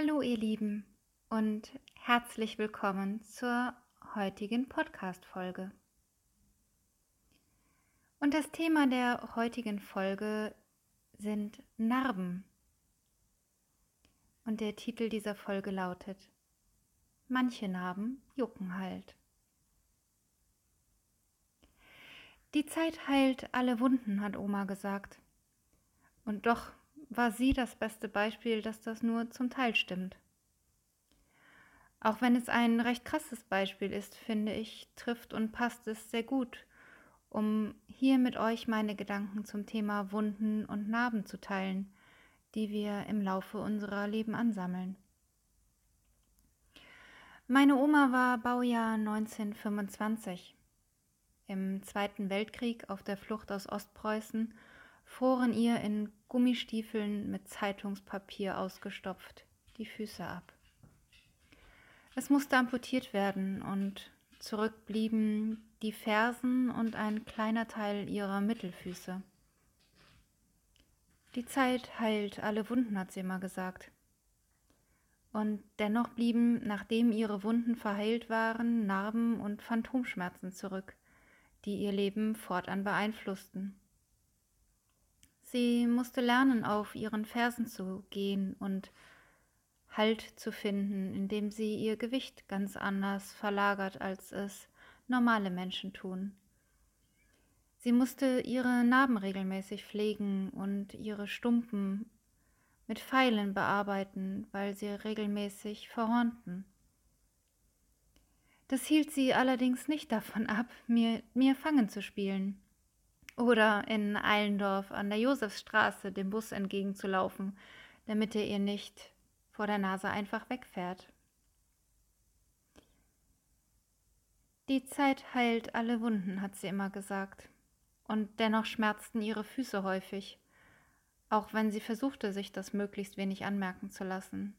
Hallo ihr Lieben und herzlich willkommen zur heutigen Podcast-Folge. Und das Thema der heutigen Folge sind Narben. Und der Titel dieser Folge lautet Manche Narben jucken halt. Die Zeit heilt alle Wunden, hat Oma gesagt. Und doch war sie das beste Beispiel, dass das nur zum Teil stimmt. Auch wenn es ein recht krasses Beispiel ist, finde ich, trifft und passt es sehr gut, um hier mit euch meine Gedanken zum Thema Wunden und Narben zu teilen, die wir im Laufe unserer Leben ansammeln. Meine Oma war Baujahr 1925. Im Zweiten Weltkrieg auf der Flucht aus Ostpreußen froren ihr in Gummistiefeln mit Zeitungspapier ausgestopft die Füße ab. Es musste amputiert werden und zurück blieben die Fersen und ein kleiner Teil ihrer Mittelfüße. Die Zeit heilt alle Wunden, hat sie immer gesagt. Und dennoch blieben, nachdem ihre Wunden verheilt waren, Narben und Phantomschmerzen zurück, die ihr Leben fortan beeinflussten. Sie musste lernen, auf ihren Fersen zu gehen und Halt zu finden, indem sie ihr Gewicht ganz anders verlagert, als es normale Menschen tun. Sie musste ihre Narben regelmäßig pflegen und ihre Stumpen mit Pfeilen bearbeiten, weil sie regelmäßig verhornten. Das hielt sie allerdings nicht davon ab, mir, mir Fangen zu spielen oder in Eilendorf an der Josefsstraße dem Bus entgegenzulaufen, damit er ihr nicht vor der Nase einfach wegfährt. Die Zeit heilt alle Wunden, hat sie immer gesagt, und dennoch schmerzten ihre Füße häufig, auch wenn sie versuchte, sich das möglichst wenig anmerken zu lassen.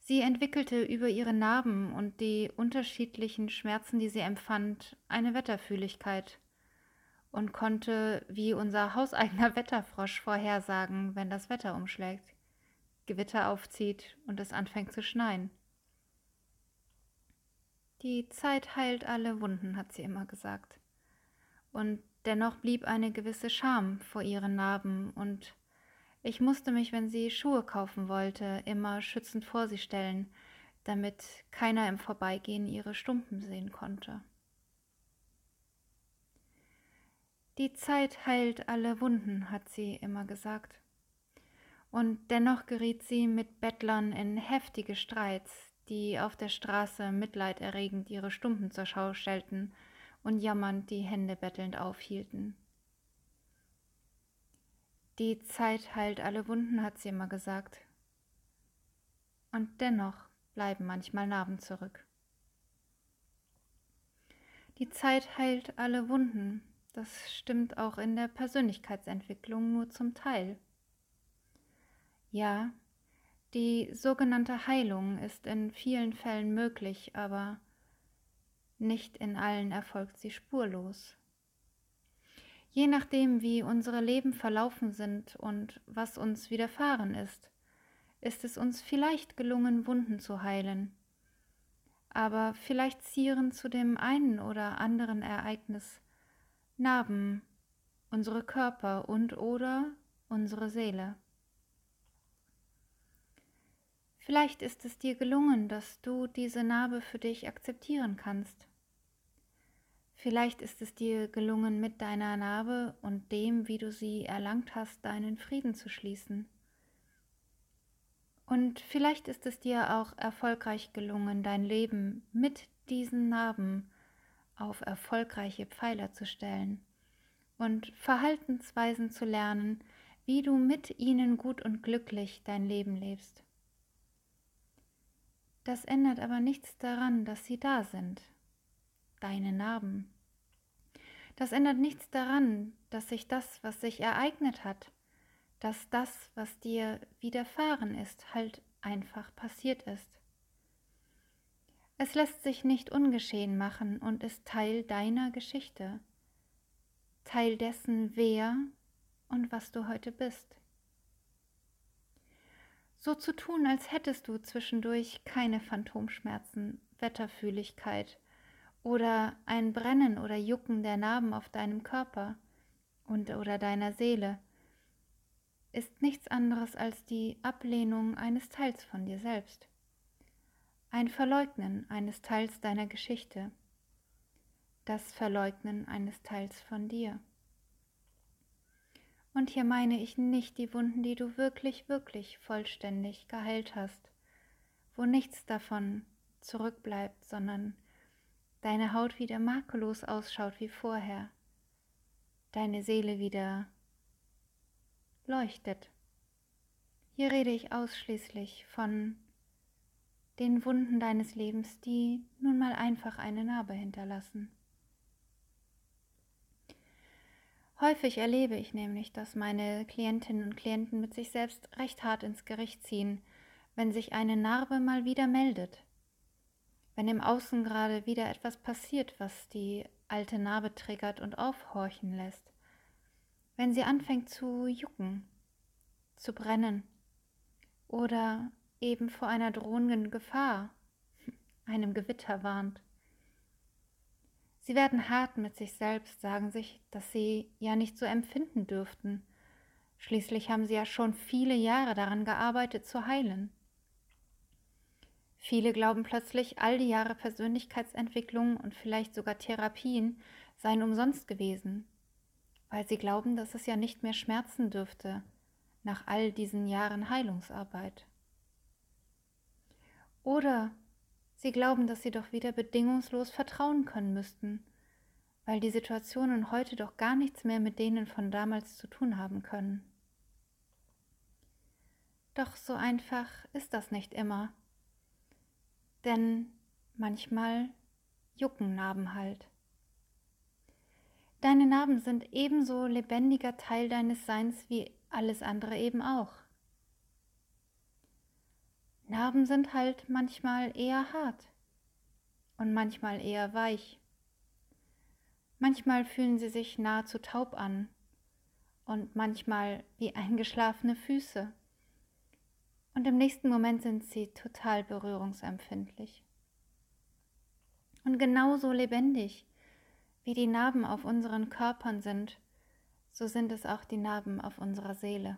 Sie entwickelte über ihre Narben und die unterschiedlichen Schmerzen, die sie empfand, eine Wetterfühligkeit und konnte wie unser hauseigener Wetterfrosch vorhersagen, wenn das Wetter umschlägt, Gewitter aufzieht und es anfängt zu schneien. Die Zeit heilt alle Wunden, hat sie immer gesagt. Und dennoch blieb eine gewisse Scham vor ihren Narben, und ich musste mich, wenn sie Schuhe kaufen wollte, immer schützend vor sie stellen, damit keiner im Vorbeigehen ihre Stumpen sehen konnte. Die Zeit heilt alle Wunden, hat sie immer gesagt. Und dennoch geriet sie mit Bettlern in heftige Streits, die auf der Straße mitleiderregend ihre Stumpen zur Schau stellten und jammernd die Hände bettelnd aufhielten. Die Zeit heilt alle Wunden, hat sie immer gesagt. Und dennoch bleiben manchmal Narben zurück. Die Zeit heilt alle Wunden, das stimmt auch in der Persönlichkeitsentwicklung nur zum Teil. Ja, die sogenannte Heilung ist in vielen Fällen möglich, aber nicht in allen erfolgt sie spurlos. Je nachdem, wie unsere Leben verlaufen sind und was uns widerfahren ist, ist es uns vielleicht gelungen, Wunden zu heilen. Aber vielleicht zieren zu dem einen oder anderen Ereignis Narben, unsere Körper und oder unsere Seele. Vielleicht ist es dir gelungen, dass du diese Narbe für dich akzeptieren kannst. Vielleicht ist es dir gelungen, mit deiner Narbe und dem, wie du sie erlangt hast, deinen Frieden zu schließen. Und vielleicht ist es dir auch erfolgreich gelungen, dein Leben mit diesen Narben auf erfolgreiche Pfeiler zu stellen und Verhaltensweisen zu lernen, wie du mit ihnen gut und glücklich dein Leben lebst. Das ändert aber nichts daran, dass sie da sind, deine Narben. Das ändert nichts daran, dass sich das, was sich ereignet hat, dass das, was dir widerfahren ist, halt einfach passiert ist. Es lässt sich nicht ungeschehen machen und ist Teil deiner Geschichte, Teil dessen, wer und was du heute bist. So zu tun, als hättest du zwischendurch keine Phantomschmerzen, Wetterfühligkeit oder ein Brennen oder Jucken der Narben auf deinem Körper und oder deiner Seele, ist nichts anderes als die Ablehnung eines Teils von dir selbst, ein Verleugnen eines Teils deiner Geschichte, das Verleugnen eines Teils von dir. Und hier meine ich nicht die Wunden, die du wirklich, wirklich vollständig geheilt hast, wo nichts davon zurückbleibt, sondern deine Haut wieder makellos ausschaut wie vorher, deine Seele wieder leuchtet. Hier rede ich ausschließlich von den Wunden deines Lebens, die nun mal einfach eine Narbe hinterlassen. Häufig erlebe ich nämlich, dass meine Klientinnen und Klienten mit sich selbst recht hart ins Gericht ziehen, wenn sich eine Narbe mal wieder meldet. Wenn im Außen gerade wieder etwas passiert, was die alte Narbe triggert und aufhorchen lässt. Wenn sie anfängt zu jucken, zu brennen oder eben vor einer drohenden Gefahr, einem Gewitter warnt. Sie werden hart mit sich selbst, sagen sich, dass sie ja nicht so empfinden dürften. Schließlich haben sie ja schon viele Jahre daran gearbeitet zu heilen. Viele glauben plötzlich, all die Jahre Persönlichkeitsentwicklung und vielleicht sogar Therapien seien umsonst gewesen, weil sie glauben, dass es ja nicht mehr schmerzen dürfte nach all diesen Jahren Heilungsarbeit. Oder Sie glauben, dass sie doch wieder bedingungslos vertrauen können müssten, weil die Situationen heute doch gar nichts mehr mit denen von damals zu tun haben können. Doch so einfach ist das nicht immer, denn manchmal jucken Narben halt. Deine Narben sind ebenso lebendiger Teil deines Seins wie alles andere eben auch. Narben sind halt manchmal eher hart und manchmal eher weich. Manchmal fühlen sie sich nahezu taub an und manchmal wie eingeschlafene Füße. Und im nächsten Moment sind sie total berührungsempfindlich. Und genauso lebendig wie die Narben auf unseren Körpern sind, so sind es auch die Narben auf unserer Seele.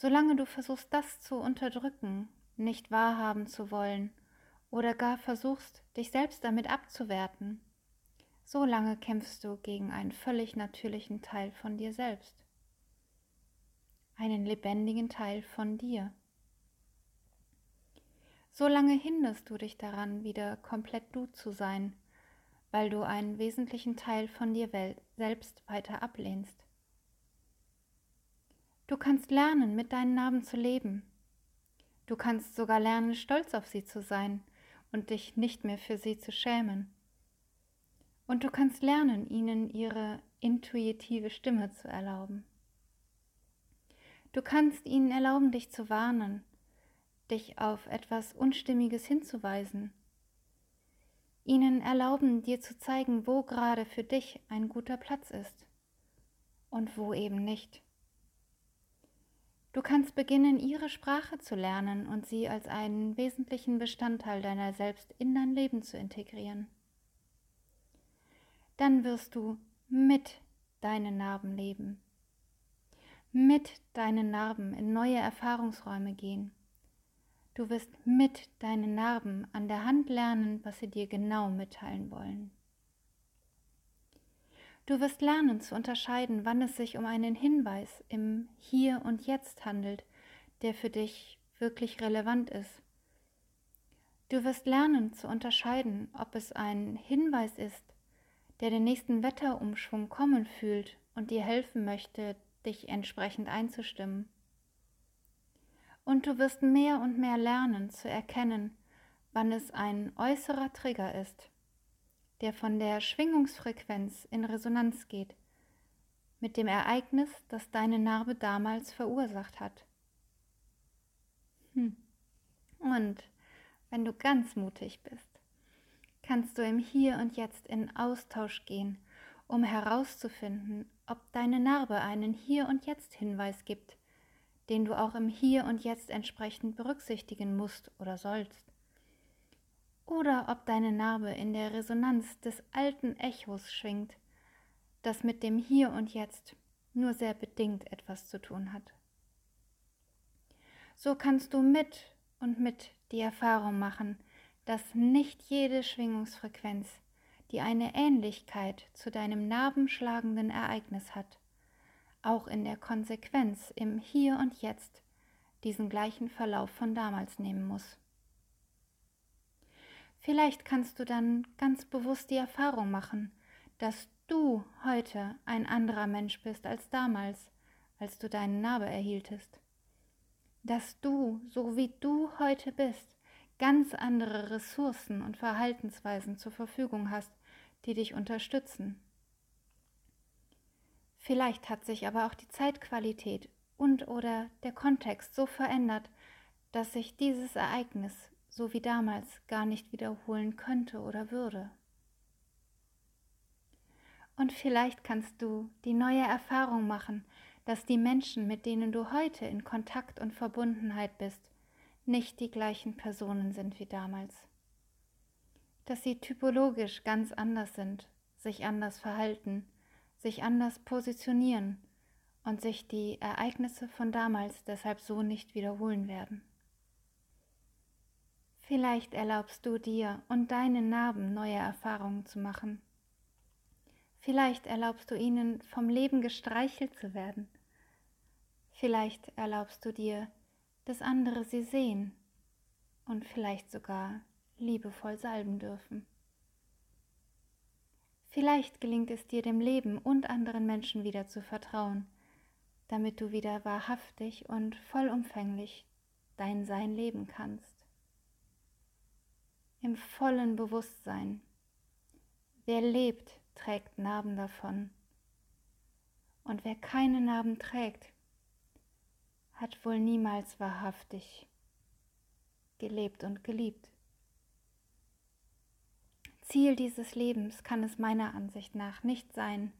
Solange du versuchst, das zu unterdrücken, nicht wahrhaben zu wollen oder gar versuchst, dich selbst damit abzuwerten, solange kämpfst du gegen einen völlig natürlichen Teil von dir selbst, einen lebendigen Teil von dir. Solange hinderst du dich daran, wieder komplett du zu sein, weil du einen wesentlichen Teil von dir selbst weiter ablehnst. Du kannst lernen, mit deinen Narben zu leben. Du kannst sogar lernen, stolz auf sie zu sein und dich nicht mehr für sie zu schämen. Und du kannst lernen, ihnen ihre intuitive Stimme zu erlauben. Du kannst ihnen erlauben, dich zu warnen, dich auf etwas Unstimmiges hinzuweisen, ihnen erlauben, dir zu zeigen, wo gerade für dich ein guter Platz ist und wo eben nicht. Du kannst beginnen, ihre Sprache zu lernen und sie als einen wesentlichen Bestandteil deiner selbst in dein Leben zu integrieren. Dann wirst du mit deinen Narben leben, mit deinen Narben in neue Erfahrungsräume gehen. Du wirst mit deinen Narben an der Hand lernen, was sie dir genau mitteilen wollen. Du wirst lernen zu unterscheiden, wann es sich um einen Hinweis im Hier und Jetzt handelt, der für dich wirklich relevant ist. Du wirst lernen zu unterscheiden, ob es ein Hinweis ist, der den nächsten Wetterumschwung kommen fühlt und dir helfen möchte, dich entsprechend einzustimmen. Und du wirst mehr und mehr lernen zu erkennen, wann es ein äußerer Trigger ist, der von der Schwingungsfrequenz in Resonanz geht, mit dem Ereignis, das deine Narbe damals verursacht hat. Hm. Und wenn du ganz mutig bist, kannst du im Hier und Jetzt in Austausch gehen, um herauszufinden, ob deine Narbe einen Hier und Jetzt Hinweis gibt, den du auch im Hier und Jetzt entsprechend berücksichtigen musst oder sollst. Oder ob deine Narbe in der Resonanz des alten Echos schwingt, das mit dem Hier und Jetzt nur sehr bedingt etwas zu tun hat. So kannst du mit und mit die Erfahrung machen, dass nicht jede Schwingungsfrequenz, die eine Ähnlichkeit zu deinem narbenschlagenden Ereignis hat, auch in der Konsequenz im Hier und Jetzt diesen gleichen Verlauf von damals nehmen muss. Vielleicht kannst du dann ganz bewusst die Erfahrung machen, dass du heute ein anderer Mensch bist als damals, als du deine Narbe erhieltest. Dass du, so wie du heute bist, ganz andere Ressourcen und Verhaltensweisen zur Verfügung hast, die dich unterstützen. Vielleicht hat sich aber auch die Zeitqualität und oder der Kontext so verändert, dass sich dieses Ereignis so wie damals gar nicht wiederholen könnte oder würde. Und vielleicht kannst du die neue Erfahrung machen, dass die Menschen, mit denen du heute in Kontakt und Verbundenheit bist, nicht die gleichen Personen sind wie damals. Dass sie typologisch ganz anders sind, sich anders verhalten, sich anders positionieren und sich die Ereignisse von damals deshalb so nicht wiederholen werden. Vielleicht erlaubst du dir und deinen Narben neue Erfahrungen zu machen Vielleicht erlaubst du ihnen, vom Leben gestreichelt zu werden. Vielleicht erlaubst du dir, dass andere sie sehen und vielleicht sogar liebevoll salben dürfen. Vielleicht gelingt es dir, dem Leben und anderen Menschen wieder zu vertrauen, damit du wieder wahrhaftig und vollumfänglich dein Sein leben kannst. Im vollen Bewusstsein. Wer lebt, trägt Narben davon. Und wer keine Narben trägt, hat wohl niemals wahrhaftig gelebt und geliebt. Ziel dieses Lebens kann es meiner Ansicht nach nicht sein,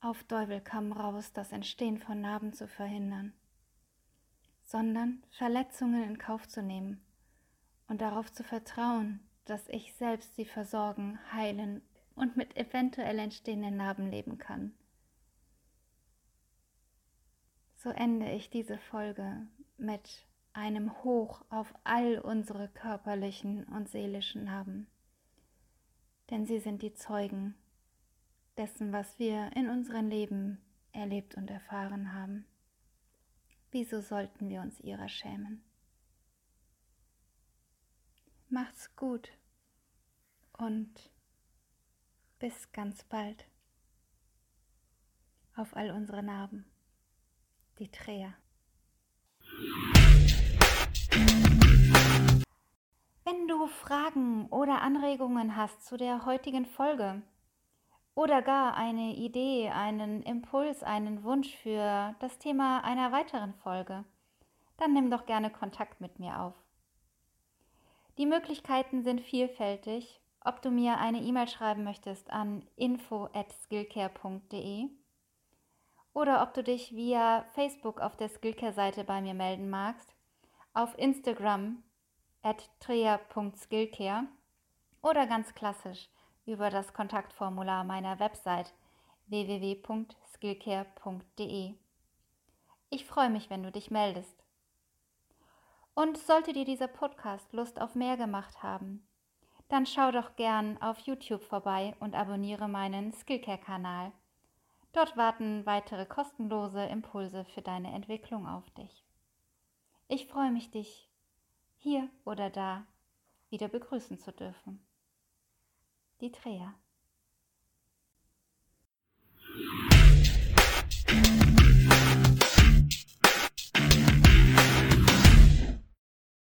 auf Teufel kam raus das Entstehen von Narben zu verhindern, sondern Verletzungen in Kauf zu nehmen und darauf zu vertrauen, dass ich selbst sie versorgen, heilen und mit eventuell entstehenden Narben leben kann. So ende ich diese Folge mit einem Hoch auf all unsere körperlichen und seelischen Narben. Denn sie sind die Zeugen dessen, was wir in unserem Leben erlebt und erfahren haben. Wieso sollten wir uns ihrer schämen? Macht's gut und bis ganz bald. Auf all unsere Narben. Die Träger. Wenn du Fragen oder Anregungen hast zu der heutigen Folge oder gar eine Idee, einen Impuls, einen Wunsch für das Thema einer weiteren Folge, dann nimm doch gerne Kontakt mit mir auf. Die Möglichkeiten sind vielfältig ob du mir eine E-Mail schreiben möchtest an info@skillcare.de oder ob du dich via Facebook auf der Skillcare-Seite bei mir melden magst, auf Instagram at trea.skillcare oder ganz klassisch über das Kontaktformular meiner Website www.skillcare.de. Ich freue mich, wenn du dich meldest. Und sollte dir dieser Podcast Lust auf mehr gemacht haben, dann schau doch gern auf YouTube vorbei und abonniere meinen Skillcare-Kanal. Dort warten weitere kostenlose Impulse für deine Entwicklung auf dich. Ich freue mich, dich hier oder da wieder begrüßen zu dürfen. Die Trea.